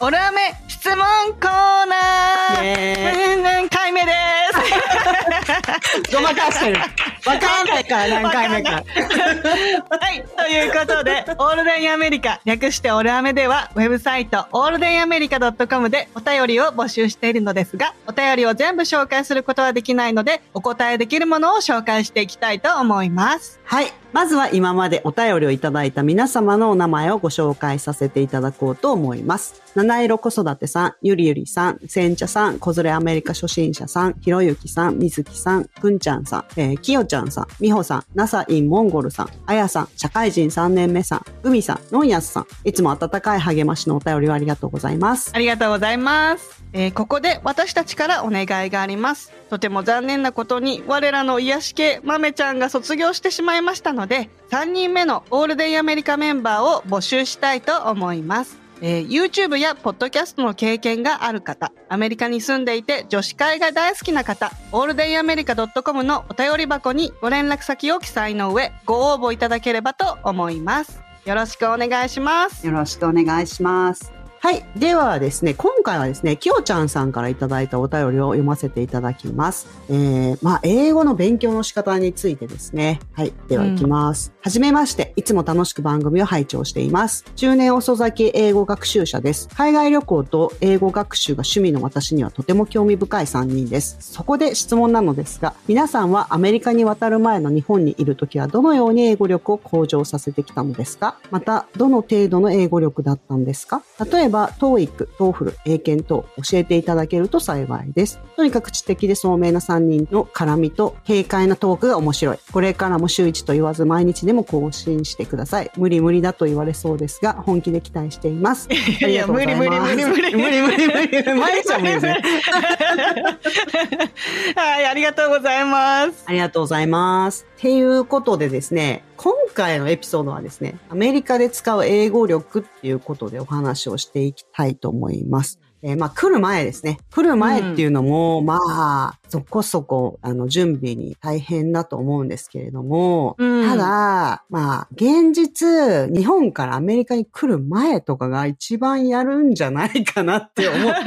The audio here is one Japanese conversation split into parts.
オルアメ質問コーナー何回目ですごまかしてる。わかんないから、何回目か。はい。ということで、オールデンアメリカ、略してオルアメでは、ウェブサイト、オールデンアメリカ .com でお便りを募集しているのですが、お便りを全部紹介することはできないので、お答えできるものを紹介していきたいと思います。はい。まずは今までお便りをいただいた皆様のお名前をご紹介させていただこうと思います。七色子育てさん、ゆりゆりさん、せんちゃさん、こずれアメリカ初心者さん、ひろゆきさん、みずきさん、くんちゃんさん、えーきよちゃんさん、みほさん、なさインモンゴルさん、あやさん、社会人3年目さん、うみさん、のんやすさん、いつも温かい励ましのお便りをありがとうございます。ありがとうございます。えーここで私たちからお願いがあります。とても残念なことに、我らの癒し系豆ちゃんが卒業してしまいましたので、3人目のオールデンアメリカメンバーを募集したいと思います。えー YouTube やポッドキャストの経験がある方、アメリカに住んでいて女子会が大好きな方、オールデンアメリカ .com のお便り箱にご連絡先を記載の上、ご応募いただければと思います。よろしくお願いします。よろしくお願いします。はい。ではですね、今回はですね、きよちゃんさんからいただいたお便りを読ませていただきます。えー、まあ、英語の勉強の仕方についてですね。はい。では行きます。はじめまして、いつも楽しく番組を拝聴しています。中年遅咲き英語学習者です。海外旅行と英語学習が趣味の私にはとても興味深い3人です。そこで質問なのですが、皆さんはアメリカに渡る前の日本にいるときはどのように英語力を向上させてきたのですか？また、どの程度の英語力だったんですか？例えば、TOEIC、TOEFL、英検等教えていただけると幸いです。とにかく知的で聡明な3人の絡みと軽快なトークが面白い。これからも週1と言わず毎日でも更新してください。無理無理だと言われそうですが、本気で期待しています。いやいや、無理無理無理無理無理無理無理。毎日は無理ですね。はい、ありがとうございます。ありがとうございます。っていうことでですね、今回のエピソードはですね、アメリカで使う英語力っていうことでお話をしていきたいと思います。えーまあ来る前ですね。来る前っていうのも、まあ、そこそこ、あの、準備に大変だと思うんですけれども、うんただ、まあ、現実、日本からアメリカに来る前とかが一番やるんじゃないかなって思って。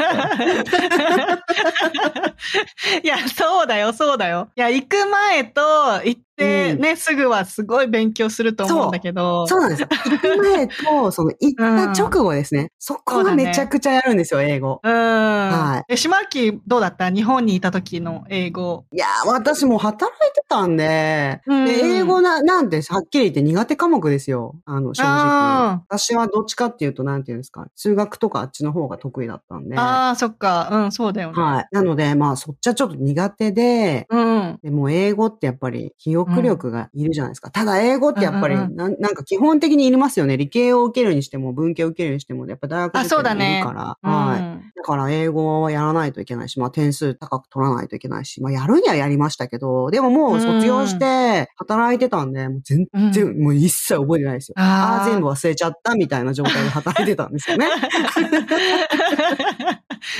いや、そうだよ、そうだよ。いや、行く前と行ってね、すぐはすごい勉強すると思うんだけど。そうなんですよ。行く前と、その行った直後ですね。そこがめちゃくちゃやるんですよ、英語。うん。はいえ、島木どうだった？日本にいた時の英語。いやー、私もう働いてたんで、うんで英語な、なんて、はっきり言って苦手科目ですよ。あの、正あ直。私はどっちかっていうと、なんていうんですか、数学とかあっちの方が得意だったんで。はああ、そっか。うん、そうだよね。い。なので、まあ、そっちはちょっと苦手で、うん。でも英語ってやっぱり記憶力がいるじゃないですか。ただ英語ってやっぱりうんうんなん、なんか基本的にいりますよね。理系を受けるにしても文系を受けるにしても、やっぱ大学あ、受けるそうだね。にいるから。うんはい。だから英語はやらないといけないし、まあ点数高く取らないといけないし、まあやるにはやりましたけど、でももう卒業して働いてたんで、もう全然、もう一切覚えてないですよ。ああ全部忘れちゃったみたいな状態で働いてたんですよね。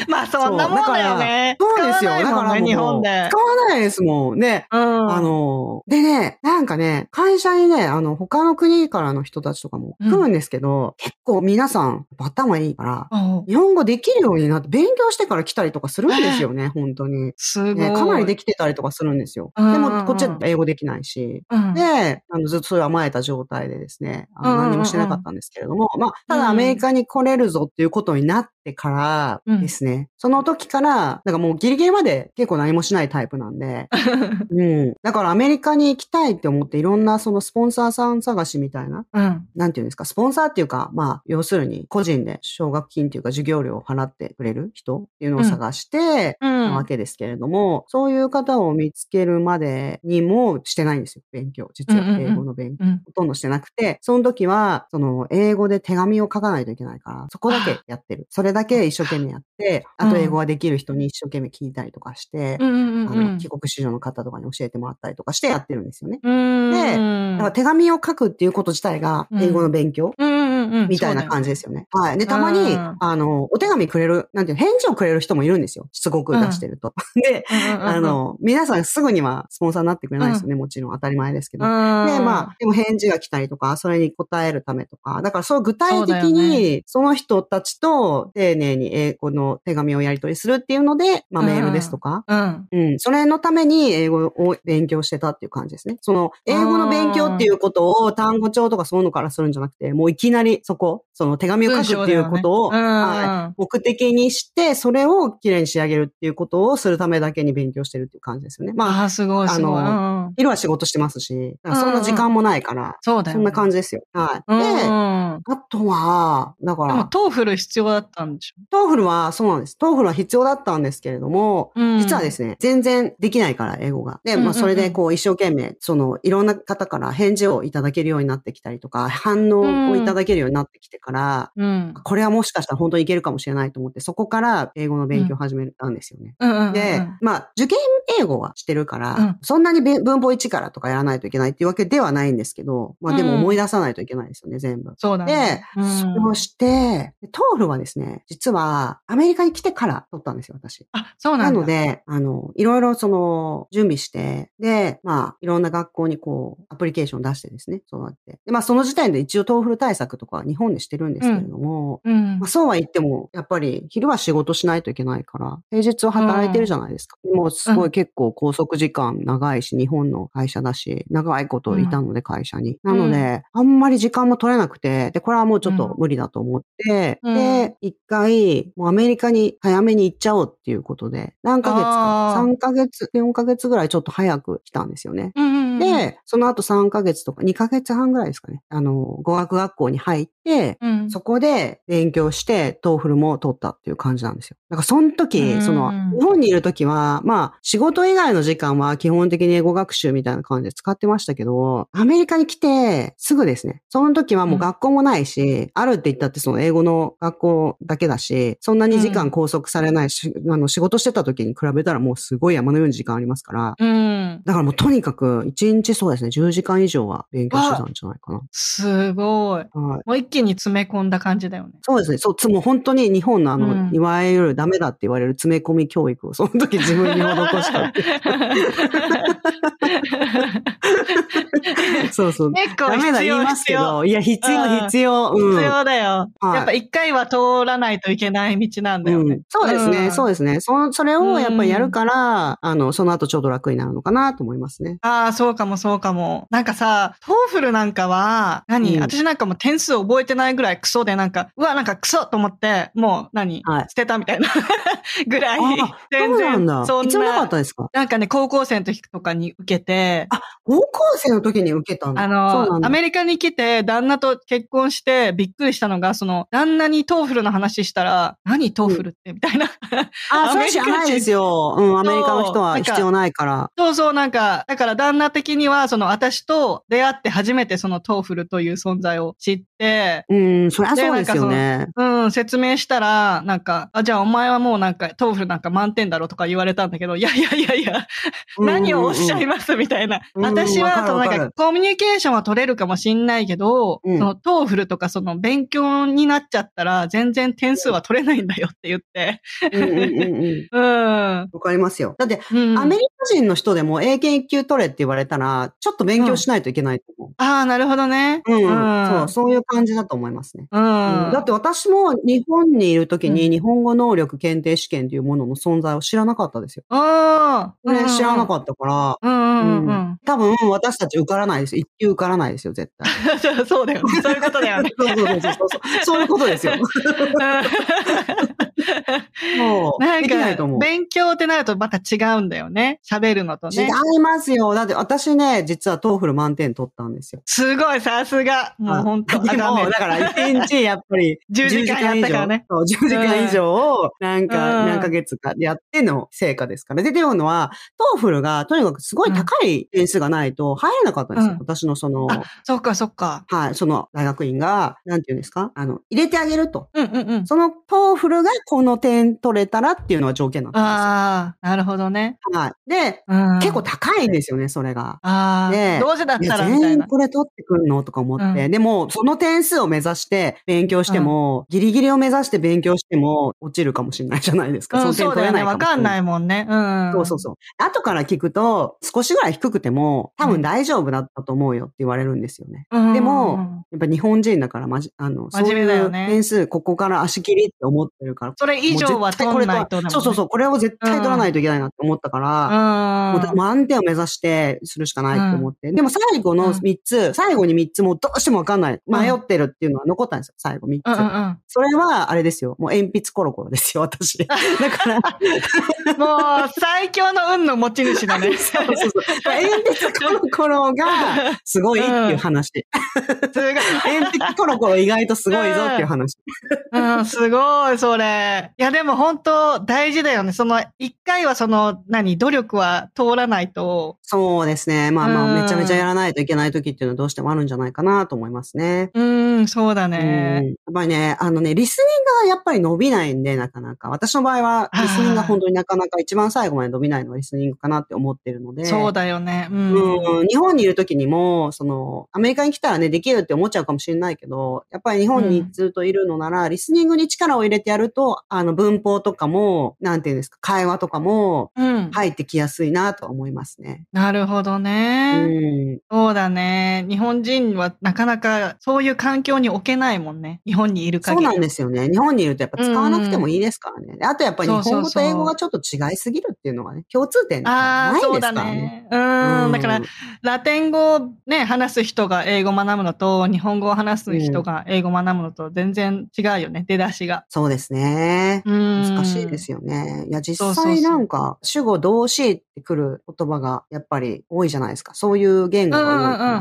まあ、そんなもんだよね。そうですよ。だからもう日本で。使わないですもん。ね。うん。あの、でね、なんかね、会社にね、あの、他の国からの人たちとかも来るんですけど、結構皆さん、頭いいから、うん日本語できるようになって、勉強してから来たりとかするんですよね、本当に。すごい。ね、かなりできてたりとかするんですよ。でうんも、こっちは英語できないし。うんで、あの、ずっとそういう甘えた状態でですね、あのうんうんうん何もしてなかったんですけれども、まあ、たうんだアメリカに来れるぞっていうことになってからうんでですね。その時から、なんかもうギリギリまで結構何もしないタイプなんで。うん。だからアメリカに行きたいって思っていろんなそのスポンサーさん探しみたいな、うん。なんていうんですか、スポンサーっていうか、まあ、要するに個人で奨学金っていうか授業料を払ってくれる人っていうのを探して、うん。なわけですけれども、そういう方を見つけるまでにもしてないんですよ、勉強。実は英語の勉強。うん。ほとんどしてなくて、その時は、その、英語で手紙を書かないといけないから、そこだけやってる。それだけ一生懸命やって、あと英語ができる人に一生懸命聞いたりとかして、あの、うん。帰国子女の方とかに教えてもらったりとかしてやってるんですよね。うん。でうんだから手紙を書くっていうこと自体がうん英語の勉強うんみたいな感じですよね。はい。で、たまにうん、あの、お手紙くれる、なんていうの、返事をくれる人もいるんですよ。しつこく出してると。で。あの、皆さんすぐにはスポンサーになってくれないですよね。もちろん当たり前ですけど。うん、で、まあ、でも返事が来たりとか、それに答えるためとか、だからそう具体的に、その人たちと丁寧に英語の手紙をやり取りするっていうので、まあうんメールですとか、うん。うん、それのために英語を勉強してたっていう感じですね。その、英語の勉強っていうことを単語帳とかそういうのからするんじゃなくて、もういきなりそこ、その手紙を書くっていうことを、ねはい目的にして、それをきれいに仕上げるっていうことをするためだけに勉強してるっていう感じですよね。うん。まあ、ああ、すごい。あうんうん昼は仕事してますし、そんな時間もないから、そうだよ、ね。そんな感じですよ。はい。で、あとは、だかでも、ら、 TOEFL 必要だったんでしょ？TOEFLはそうなんです。 TOEFLは必要だったんですけれども、うん実はですね、全然できないから、英語が。で、まあ、それで、こう、一生懸命、その、いろんな方から返事をいただけるようになってきたりとか、反応をいただけるようになってきてから、うん。これはもしかしたら本当にいけるかもしれないと思って、そこから英語の勉強を始めたんですよね。で、まあ、受験英語はしてるから、うんそんなに文文法1からとかやらないといけないっていうわけではないんですけど、まあでもうん思い出さないといけないですよね、全部。そうだね。で、それをして、 TOEFLはですね、実はアメリカに来てから取ったんですよ、私。あ、そうななんだ。ので、あの、いろいろその、準備して、で、まあ、いろんな学校にこう、アプリケーション出してですね、そうやって。で、まあ、その時点で一応 TOEFL 対策とかは日本でしてるんですけれども、うんまあ、。そうは言っても、やっぱり昼は仕事しないといけないから、平日は働いてるじゃないですか。もうすごい結構拘束時間長いし、日本の会社だし、長いこといたので会社に。なので、あんまり時間も取れなくて、で、これはもうちょっと無理だと思って、うんで、一回、もうアメリカに早めに行っちゃおうっていうことで、何ヶ月か、あー3ヶ月、4ヶ月ぐらいちょっと早く来たんですよね。うん、で、その後3ヶ月とか2ヶ月半ぐらいですかね。あの、語学学校に入って、うん、そこで勉強して、 TOEFL も取ったっていう感じなんですよ。だからその時、うんその、日本にいる時は、まあ、仕事以外の時間は基本的に英語学習みたいな感じで使ってましたけど、アメリカに来て、すぐですね。その時はもう学校もないし、あるって言ったってその英語の学校だけだし、そんなに時間拘束されないし、あの、仕事してた時に比べたらもうすごい山のように時間ありますから、うん。だからもうとにかく、1日そうですね、10時間以上は勉強してたんじゃないかな。すごい。はい。もう一気に詰め込んだ感じだよね。そうですね。そう、つもう本当に日本のあの、うんいわゆるダメだって言われる詰め込み教育をその時自分に施したって。そうそう。結構ダメだ言いますけ。ど、いや、必要、うん必要。うん。必要だよ。はいやっぱ一回は通らないといけない道なんだよね。うん、そうですね、そうでですね。そそれをやっぱりやるから、あの、その後ちょうど楽になるのかなと思いますね。ああ、そうかもそうかも。なんかさ、 TOEFL なんかは、何、うん私なんかもう点数覚えてないぐらいクソで、なんか、うわ、なんかクソと思って、もう何、はい捨てたみたいな ぐらいあ。そうなんだ。そんいつもなかなったですか？なんかね、高校生の時とかに受けて、あ、高校生の時に受けたんだ。あそうなの、アメリカに来て、旦那と結婚してびっくりしたのが、その、旦那に TOEFL の話したら、何 TOEFL ってみたいな。あ、それ知アメリカ人らないですよ。うん、アメリカの人は必要ないから。そうそう、なんか、だから旦那的的には、その、私と出会って初めてその TOEFL という存在を知って、うん、そりゃそうですよね。うん、説明したら、なんか、あ、じゃあお前はもうなんか、 TOEFL なんか満点だろとか言われたんだけど、いやいやいやいや、何をおっしゃいますみたいな。うん私は、わかるそのなんわかコミュニケーションは取れるかもしんないけど、うんその TOEFL とかその勉強になっちゃったら、全然点数は取れないんだよって言って。うんうんうんうん。うん。わかりますよ。だって、うん、アメリカ人の人でも英検1級取れって言われたら、ちょっと勉強しないといけないと思ああ、なるほどね。う。うん、うんそう、そういう感じだと思いますね。うん。うんだって私も日本にいる時うんに日本語能力検定試験というものの存在を知らなかったですよ。ああ、ね、知らなかっったから、た。うんうん多分私たち受からないですよ。1級受からないですよ、絶対。そうだよね。そういうことだよね。そ うそうそうそうそう。そういうことですよ。もう、なんできないとか。勉強ってなるとまた違うんだよね。喋るのと違ね。いますよ。だって私ね、実は TOEFL 満点取ったんですよ。すごい、さすが。もう本当でも、だから1日やっぱり 10時間やったからね10時間以上そう10時間以上をなんうんか何ヶ月かやっての成果ですから。で、っていうのは、 TOEFL がとにかくすごい高い点数がないと入れなかったんですよ。うん私のその、あ、そっかそっか。はい、その大学院が、なんていうんですか？あの、入れてあげると。うんうんうん。その TOEFL がこの点取れたらっていうのは条件なんですよ。ああ、なるほどね。はい。で、うん、結構高いんですよね、それが。ああ、でどうせだったらみたいな。全員これ取ってくんの？とか思って。うんでも、その点数を目指して勉強しても、ギリギリを目指して勉強しても落ちるかもしれないじゃないですか。うん、の点そうだよね。取れないかもしれわかんないもんね。うん。そうそうそう。後から聞くと、少しぐらい低くても、多分大丈夫だったと思うよって言われるんですよね。うん。でも、やっぱ日本人だから、まじ、あの、真面目だよねそういう点数、ここから足切りって思ってるから。それ以上は取んないとねそうそうそう、これを絶対取らないといけないなって思ったから、うん。もう満点を目指してするしかないって思って。でも最後の3つ、最後に3つもうどうしてもわかんない。迷ってるっていうのは残ったんですよ、最後3つ。うんうんそれは、あれですよ。もう鉛筆コロコロですよ、私。だから、うん。もう、最強の運の持ち主だね。そうそうそう。鉛筆コロコロがすごいっていう話。すごい。鉛筆コロコロ意外とすごいぞっていう話。うん、すごい、それ。いや、でも本当大事だよね。その、一回はその、何、努力は通らないと。そうですね。まあまうんあ、めちゃめちゃやらないといけない時っていうのはどうしてもあるんじゃないかなと思いますね。うん、そうだうんね。やっぱりね、あのね、リスニングがやっぱり伸びないんで、なかなか。私の場合は、リスニングが本当になかなか一番最後まで伸びないのはリスニングかなって思ってるので。そうだよね。うん。うん、日本にいる時にも、その、アメリカに来たらね、できるって思っちゃうかもしれないけど、やっぱり日本にずっといるのなら、リスニングに力を入れてやると、あの、文法とかも、なんていうんですか、会話とかも、うん。入ってきやすいなとは思いますね。なるほどうね。ん。そうだね。日本人はなかなかそういう環境に置けないもんね。日本にいる限り。そうなんですよね。日本にいるとやっぱ使わなくてもいいですからね。であとやっぱり日本語と英語がちょっと違いすぎるっていうのがね、共通点ないですからね。ね。うん。だからうん、ラテン語をね、話す人が英語を学ぶのと、日本語を話す人が英語を学ぶのと全然違うよね、出だしが。そうですね。うん。難しいですよね。いや、実際なんか、主語動詞ってくる言葉がやっぱり多いじゃないですか。そういう言語が多いから。う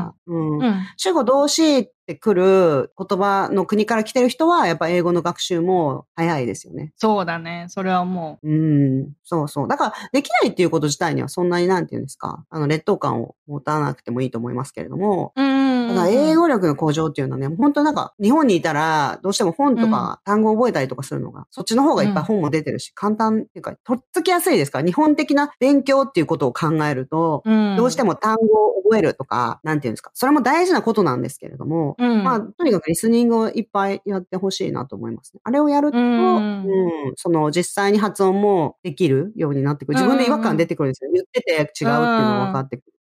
んうん。主語動詞ってくる言葉の国から来てる人は、やっぱ英語の学習も早いですよね。そうだね。それはもうん。そうそう。だから、できないっていうこと自体にはそんなになんていうんですか？あの、劣等感を持たなくてもいいと思いますけれども、う。うん。だから英語力の向上っていうのはね、本当なんか、日本にいたら、どうしても本とか単語を覚えたりとかするのが、そっちの方がいっぱい本も出てるし、簡単っていうか、とっつきやすいですから、日本的な勉強っていうことを考えると、うん、どうしても単語を覚えるとか、なんていうんですか、それも大事なことなんですけれども、うん、まあ、とにかくリスニングをいっぱいやってほしいなと思いますね。あれをやると、ううんん、その実際に発音もできるようになってくる。自分で違和感出てくるんですよ。言ってて違うっていうのが分かってくる。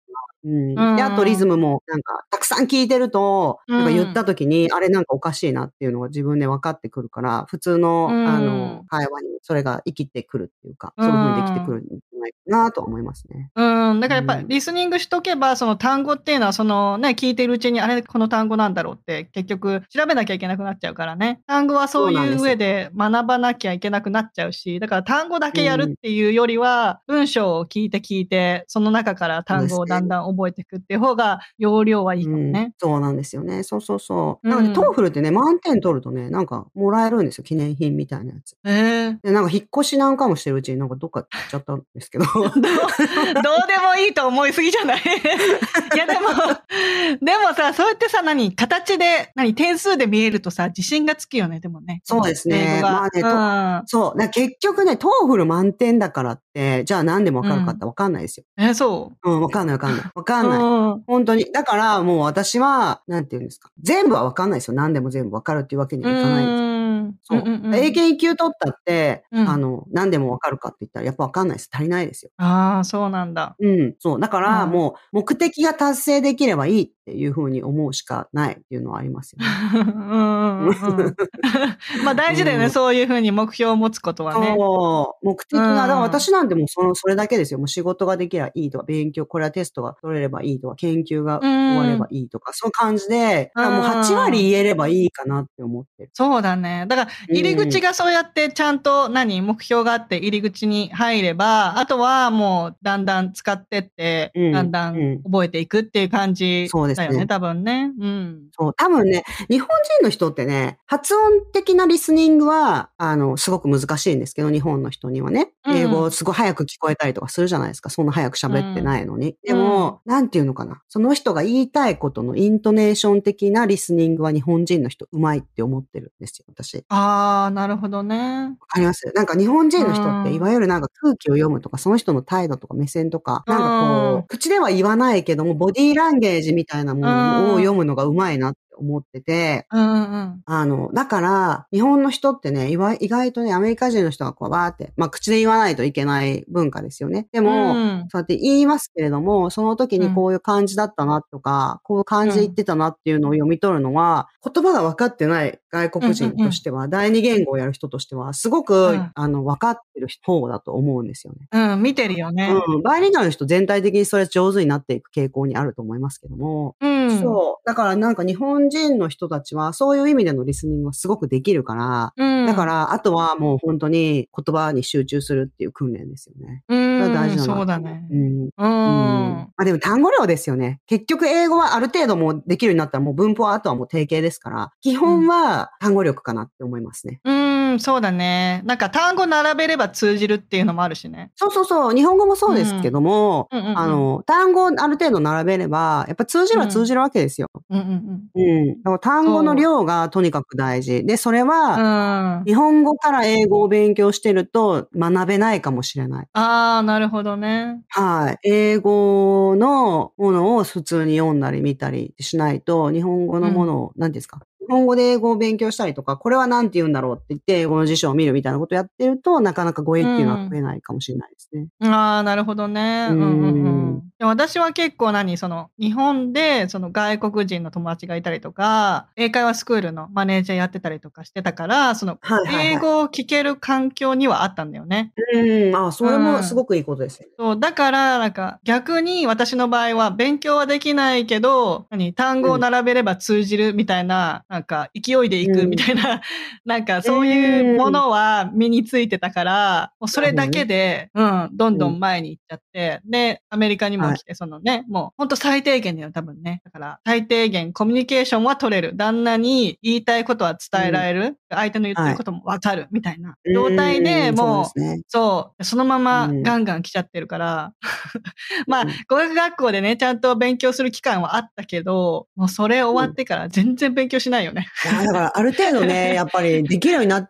うん。で、あとリズムも、なんか、たくさん聞いてると、なんか言った時に、あれなんかおかしいなっていうのが自分で分かってくるから、普通の、うん。あの、会話にそれが生きてくるっていうか、そういう風にできてくるんないかなと思いますね。うん。だからやっぱうんリスニングしとけば、その単語っていうのは、そのね、聞いてるうちに、あれ、この単語なんだろうって、結局調べなきゃいけなくなっちゃうからね。単語はそういう上で学ばなきゃいけなくなっちゃうし、だから単語だけやるっていうよりは、文章を聞いて聞いて、その中から単語をだんだん覚えていくっていう方が、容量はいいかもうんね。そうなんですよね。そうそうそう。うんなので、 TOEFL ってね、満点取るとね、なんかもらえるんですよ。記念品みたいなやつ。ええで、なんか引っ越しなんかもしてるうちになんかどっか行っちゃったんですけど。どうでもいいと思いすぎじゃない？いやでも、でもさ、そうやってさ、何形で、何点数で見えるとさ、自信がつくよね、でもね。そうですねまあねそう。だから結局ね、 TOEFL 満点だからじゃあ何でもわかるかってわかんないですよ。うん、え、そう。うん、わかんないわかんない。わかんない。うん本当に。だからもう私は、なんて言うんですか。全部はわかんないですよ。何でも全部わかるっていうわけにはいかないです。うんそう。んんん英検1級取ったって、うんあの、何でもわかるかって言ったらやっぱわかんないです。足りないですよ。ああ、そうなんだ。うん。そう。だから、うんもう、目的が達成できればいいっていうふうに思うしかないっていうのはありますよね。うんうんうんまあ大事だよね、うんそういうふうに目標を持つことはね。目的が、うんだから私なんてもうその、それだけですよ。もう仕事ができればいいとか、勉強、これはテストが取れればいいとか、研究が終わればいいとか、そういう感じで、もううん8割言えればいいかなって思ってる。そうだね。だから、入り口がそうやってちゃんと何、目標があって入り口に入れば、あとはもうだんだん使ってって、うんだんだん覚えていくっていう感じそうですねだよね、多分ね。うん。そう、多分ね、日本人の人ってね、発音的なリスニングは、あの、すごく難しいんですけど、日本の人にはね。うん英語すごい早く聞こえたりとかするじゃないですか。そんな早く喋ってないのに。でも、なんていうのかな。その人が言いたいことのイントネーション的なリスニングは日本人の人うまいって思ってるんですよ、私。あー、なるほどね。わかります？なんか日本人の人って、うんいわゆるなんか空気を読むとか、その人の態度とか目線とか、なんかこうんう、口では言わないけども、ボディーランゲージみたいなものを読むのがうまいなって思ってて、うんうん。あの、だから、日本の人ってね、いわ意外とね、アメリカ人の人がこう、わーって、まあ、口で言わないといけない文化ですよね。でも、うんそうやって言いますけれども、その時にこういう感じだったなとか、こういう感じで言ってたなっていうのを読み取るのは、言葉が分かってない外国人としては、第二言語をやる人としては、すごく、うんあの、分かってる方だと思うんですよね。うん、見てるよね。うん。バイリンガルの人全体的にそれ上手になっていく傾向にあると思いますけども、うん。そう。だからなんか日本人の人たちは、そういう意味でのリスニングはすごくできるから、うん。だから、あとはもう本当に言葉に集中するっていう訓練ですよね。うん、大事だなそうだねう。ん。うん。まあでも単語量ですよね。結局英語はある程度もうできるようになったらもう文法はあとはもう定型ですから、基本は単語力かなって思いますね。うん、そうだね。なんか単語並べれば通じるっていうのもあるしね。そうそうそう。日本語もそうですけども、うんうんうんあの、単語をある程度並べれば、やっぱ通じるは通じるわけですよ。うんうんうん。だから単語の量がとにかく大事。で、それうん。は、うん。日本語から英語を勉強してると学べないかもしれない。ああ、なるほどね。はい。英語のものを普通に読んだり見たりしないと、日本語のものを、何ですか？日本語で英語を勉強したりとか、これは何て言うんだろうって言って、英語の辞書を見るみたいなことをやってると、なかなか語彙っていうのは増えないかもしれないですね。ああ、なるほどね。ううんんうんうん。私は結構何、その、日本で、その外国人の友達がいたりとか、英会話スクールのマネージャーやってたりとかしてたから、その、はいはいはい英語を聞ける環境にはあったんだよね。うん、あそれもすごくいいことですよ。そう、だから、なんか、逆に私の場合は勉強はできないけど、何、単語を並べれば通じるみたいな、なんか、勢いでいくみたいな、なんか、そういうものは身についてたから、もうそれだけで、うん、どんどん前に行っちゃって、で、アメリカにも来て、そのね、もう、ほんと最低限だよ、多分ね。だから、最低限コミュニケーションは取れる。旦那に言いたいことは伝えられる。相手の言ってることもわかる、みたいな状態でうんもう、そう。そのままうんガンガン来ちゃってるから。まあうん、語学学校でね、ちゃんと勉強する期間はあったけど、もうそれ終わってから全然勉強しないよね。だから、ある程度ね、やっぱりできるようになって、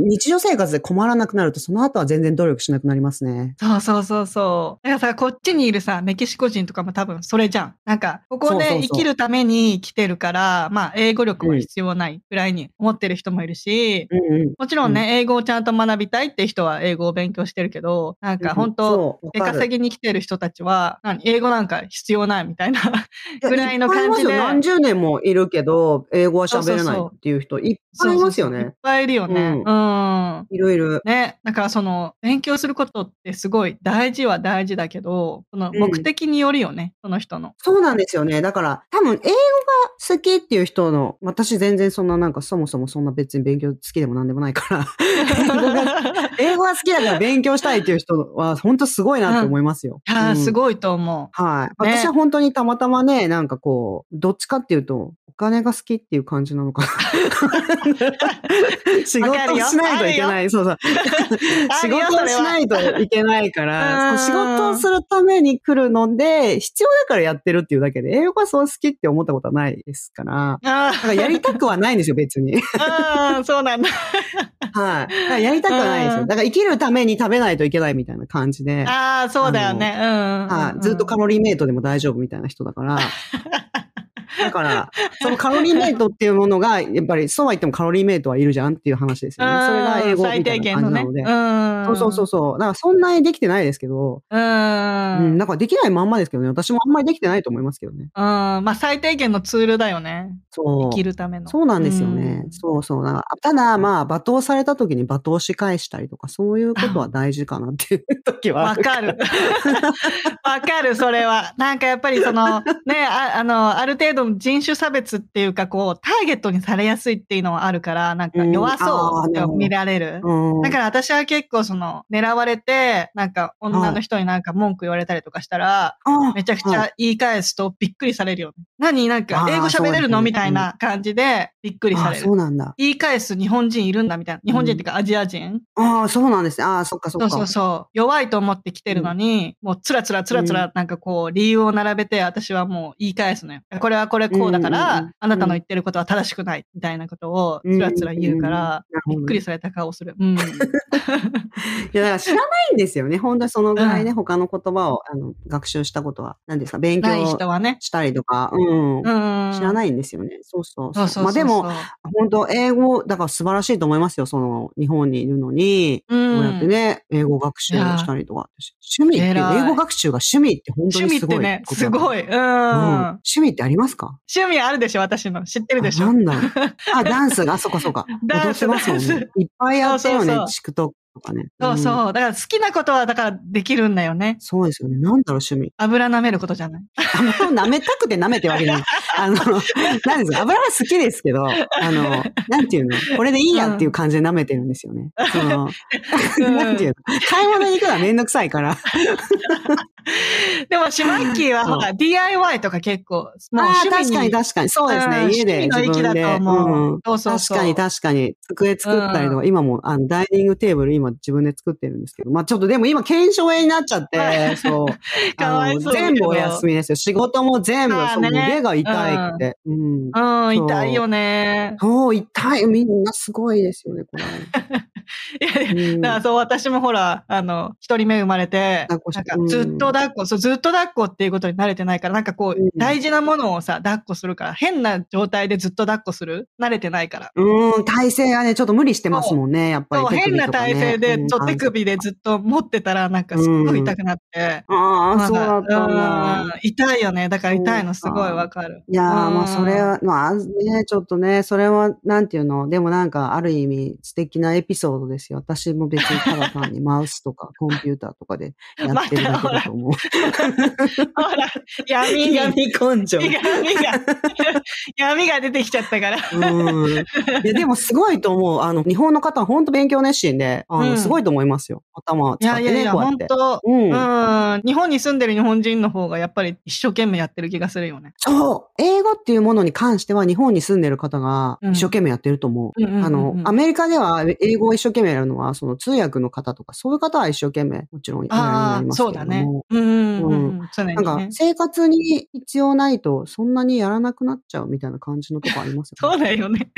日常生活で困らなくなると、その後は全然努力しなくなりますね。そうそうそうそう。だからさ、こっちにいるさ、メキシコ人とかも多分それじゃん。なんか、ここで生きるために来てるから、まあ、英語力は必要ないぐらいに思ってる人もいるし、うんうん。もちろんね、英語をちゃんと学びたいって人は英語を勉強してるけど、なんか本当、出稼ぎに来てる人たちは、何英語なんか必要ないみたいなやぐらいの感じで。何十年もいるけど、英語は喋れないっていう人いっぱいいますよそうそうそういっね。ぱいいるよね。うん。いろいろ。ね。だからその、勉強することってすごい大事は大事だけど、そのうん目的によるよね、その人の。そうなんですよね。だから、多分、英語が好きっていう人の、私全然そんななんかそもそもそんな別に勉強好きでもなんでもないから、英語が、好きだから勉強したいっていう人は、本当すごいなって思いますよ。いやー、うんすごいと思う。はい。ね私は本当にたまたまね、なんかこう、どっちかっていうと、お金が好きっていう感じなのかな。仕事をしないといけない。そうそう。仕事をしないといけないかうら、仕事をするために来るので、必要だからやってるっていうだけで、英語がそう好きって思ったことはないですから、からやりたくはないんですよ、別に。あー、そうなんだ。はい。だからやりたくはないですよ。だから生きるために食べないといけないみたいな感じで、ああ、そうだよね。うんうんうん。はい。ずっとカロリーメイトでも大丈夫みたいな人だから、だから、そのカロリーメイトっていうものが、やっぱりそうは言ってもカロリーメイトはいるじゃんっていう話ですよね。それが英語みたいな感じなので。うん。そうそうそうそう。だからそんなにできてないですけど、うん。うん、だからできないまんまですけどね。私もあんまりできてないと思いますけどね。うん。まあ、最低限のツールだよね。そう。生きるための。そうなんですよね。うんそうそう。だただ、まあ、罵倒された時に罵倒し返したりとか、そういうことは大事かなっていう時は。わかる。わかる、それは。なんかやっぱりその、ね、ああの、ある程度分人種差別っていうか、こう、ターゲットにされやすいっていうのはあるから、なんか弱そうって見られる。うんだから私は結構その、狙われて、なんか女の人になんか文句言われたりとかしたら、あめちゃくちはゃ言い返すとびっくりされるよね。何？なんか英語喋れるの？みたいな感じでびっくりさあれる。そうなんだ。言い返す日本人いるんだみたいな。日本人っていうかアジア人、ああ、そうなんですね。ああ、そっかそっか。そうそうそう。弱いと思って来てるのに、もうつらつらつらつらなんかこう理由を並べて私はもう言い返すのよ。これはこれこうだから、うんうんうんあなたの言ってることは正しくないみたいなことをつらつら言うから、うんびっくりされた顔する。うん。いや、だから知らないんですよね。本当にそのぐらいね、う他の言葉をあの学習したことは、何ですか、勉強人はね。したりとか、うん。うん。知らないんですよね。そうそうそうそうそうそう。まあでも、本当英語、だから素晴らしいと思いますよ。その、日本にいるのに、うん、こうやってね、英語学習をしたりとか。趣味って、英語学習が趣味って本当趣にすごい味ってね、すごい。うん。うん趣味ってありますか？趣味あるでしょ、私の。知ってるでしょ。あなんだ あ、ダンスが、あ、そっかそっか。ダンス踊ってますもんダンね。いっぱいやってるよね、TikTok とかね。そうそう。んだから好きなことは、だからできるんだよね。そうですよね。なんだろう、趣味。油舐めることじゃない。あの、舐めたくて舐めてるわけない。あの、何ですか？油は好きですけど、あの、なんていうの？これでいいやっていう感じで舐めてるんですよね。その、うん なんていうの？買い物に行くのはめんどくさいから。でも、シマッキーは、ほら、DIY とか結構、もうああ、趣味確かに確かに。そうですね。うん家で自分で。ううん確かに確かに。机作ったりとか、今も、あの、ダイニングテーブル今自分で作ってるんですけど、まあちょっとでも今、検証炎になっちゃっはて、い そう。かわいそう全部お休みですよ。仕事も全部、そうまあね腕が痛いって。うん。痛いよね。そう、痛い。みんなすごいですよね、これ。いやだからそう、私もほら、あの、一人目生まれて、なんかうんずっと抱っこ、そう、ずっと抱っこっていうことに慣れてないから、なんかこう、うん大事なものをさ、抱っこするから、変な状態でずっと抱っこする？慣れてないから。うん、体勢がね、ちょっと無理してますもんね、やっぱりそう、手変な。体勢で、うんちょっと手首でずっと持ってたら、なんかすっごい痛くなって。ああ、そうだったんうんだ。痛いよね。だから痛いのすごいわかる。いやー、まあ、それは。は、まあ、ね、ちょっとね、それは、なんていうの、でもなんか、ある意味、素敵なエピソードですよ。私も別にただ単にマウスとか、コンピューターとかで やってるだけだと思う。ほら、闇に、闇根性。が、闇が出てきちゃったから。うん。いや、でもすごいと思う。あの、日本の方は本当勉強熱心で、あの、うんすごいと思いますよ。頭使ってね、やいやいや。本当うん。うん。日本に住んでる日本人の方がやっぱり一生懸命やってる気がするよね。そう。英語っていうものに関しては日本に住んでる方が一生懸命やってると思う。うんうんうんうんあの、アメリカでは英語を一生懸命やるのは、その通訳の方とか、そういう方は一生懸命もちろんやるようにな、りますけそうだねれども。。そうだねうん。常になんかね、。生活に必要ないと、そんなにやらなくなっちゃうみたいな感じのとこありますそうよね。だよね。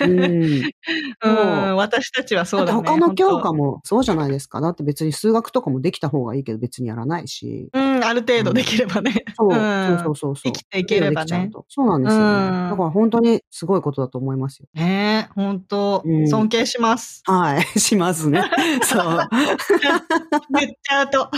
うん。うん。私たちはそうだね。だ他の教科も。もそうじゃないですか。だって別に数学とかもできた方がいいけど別にやらないし。うん、ある程度できればね。そう、んそうそうそうそう。生きていければねそうなんですよね。うんだから本当にすごいことだと思いますよ。ねえ、本当うん尊敬します。はい、しますね。そう。言っちゃうと。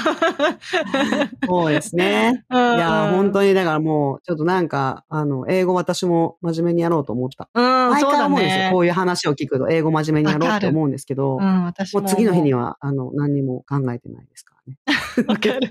そうですね。い いや、本に。当に、だからもう、ちょっとなんか、あの、英語私も真面目にやろうと思った。うん、毎そうだ回思うんですよ。ねこ。ういう話を聞くと、英語真面目にやろうって思うんですけど、うん、私も。もう次の日には、あの、何にも考えてないですか？わかる。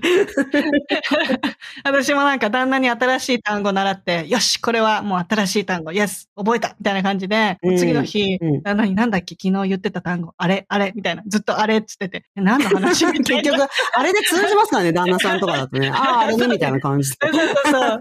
私もなんか旦那に新しい単語習って、よし、これはもう新しい単語、イエス、覚えたみたいな感じで、うん次の日、うん旦那になんだっけ昨日言ってた単語、あれ、あれみたいな。ずっとあれっつってて、え何の話？みたいな。結局、あれで通じますからね、旦那さんとかだとね。ああ、あれね、みたいな感じで。そうそうそう。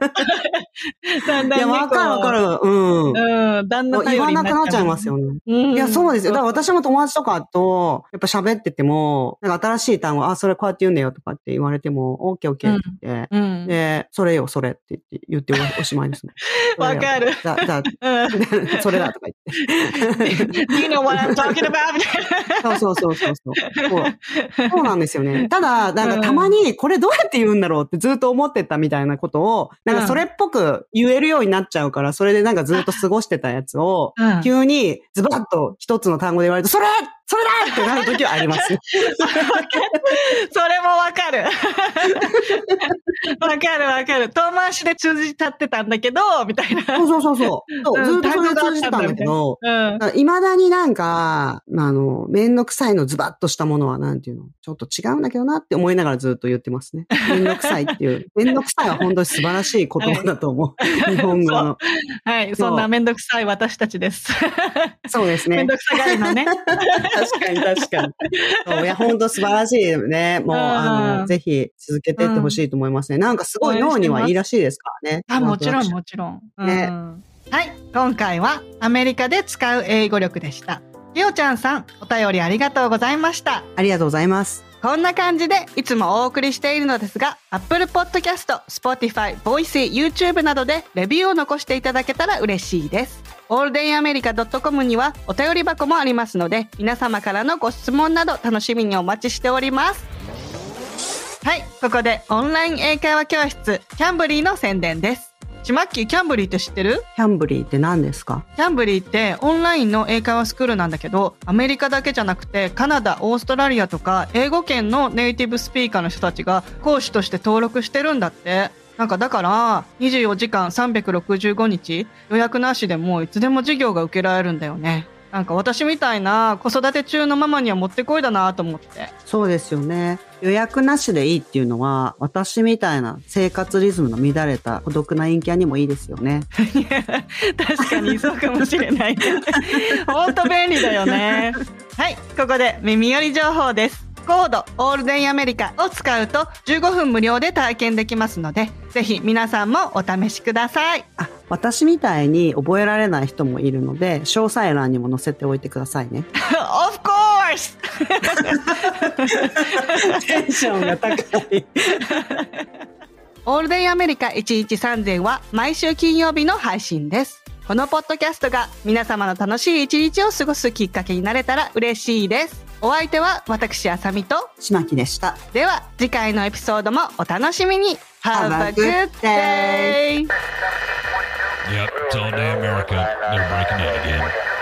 だんだんねいや、わかるわか。る。うん。こううん、旦那言わなくなっちゃいますよ。よね。うん。いや、そうですよ。だから私も友達とかと、やっぱ喋ってても、なんか新しい単語、あ、それこうやって言うんだよとかって言われても、オッケーオッケーって言って、うん。で、それよ、それって言って、言っておおしまいですね。わかるじゃあ、じゃあ、うん。それだとか言って。you know what I'm talking about? そうそうそうそうそう。そうそうなんですよね。ただ、なんかたまにこれどうやって言うんだろうってずっと思ってたみたいなことを、なんかそれっぽく言えるようになっちゃうから、それでなんかずっと過ごしてたやつを、うん急にズバッと一つの単語で言われると、それっそれだってなるときはあります。それもわかる。わかるわかる。遠回しで通じ立ってたんだけど、みたいな。そうそうそうそう。ずっとそれで通じてたんだけど、うん。いまだになんか、あの、めんどくさいのズバッとしたものはなんていうの？ちょっと違うんだけどなって思いながらずっと言ってますね。めんどくさいっていう。めんどくさいは本当に素晴らしい言葉だと思う。日本語の。はい。そんなめんどくさい私たちです。そうですねめん。どくさがりのね。確かに確かに。いや、本当素晴らしいよね。もう、うんあの、ぜひ続けていってほしいと思いますね。なんかすごい脳にはいいらしいですからね。あ、もちろん、もちろん。ねうんはい。今回はアメリカで使う英語力でした。りおちゃんさん、お便りありがとうございました。ありがとうございます。こんな感じでいつもお送りしているのですが、Apple Podcast、Spotify、Voice、YouTube などでレビューを残していただけたら嬉しいです。オールデンアメリカ .com にはお便り箱もありますので、皆様からのご質問など楽しみにお待ちしております。はい、ここでオンライン英会話教室、キャンブリーの宣伝です。ちまっきーキャンブリーって知ってる？キャンブリーって何ですか？キャンブリーってオンラインの英会話スクールなんだけどアメリカだけじゃなくてカナダオーストラリアとか英語圏のネイティブスピーカーの人たちが講師として登録してるんだって。なんかだから24時間365日予約なしでもいつでも授業が受けられるんだよねなんか私みたいな子育て中のママにはもってこいだなと思ってそうですよね。予約なしでいいっていうのは、私みたいな生活リズムの乱れた孤独な陰キャにもいいですよね。確かにそうかもしれない。本当便利だよね。はい、ここで耳寄り情報です。コードオールデンアメリカを使うと15分無料で体験できますので、ぜひ皆さんもお試しください。あ、私みたいに覚えられない人もいるので、詳細欄にも載せておいてくださいね。of course! テンションが高い。オールデンアメリカ113は毎週金曜日の配信です。このポッドキャストが皆様の楽しい一日を過ごすきっかけになれたら嬉しいです。お相手は私あさみと島木でした。では次回のエピソードもお楽しみに Have a good day! Yep, it's all day America. They're breaking in again.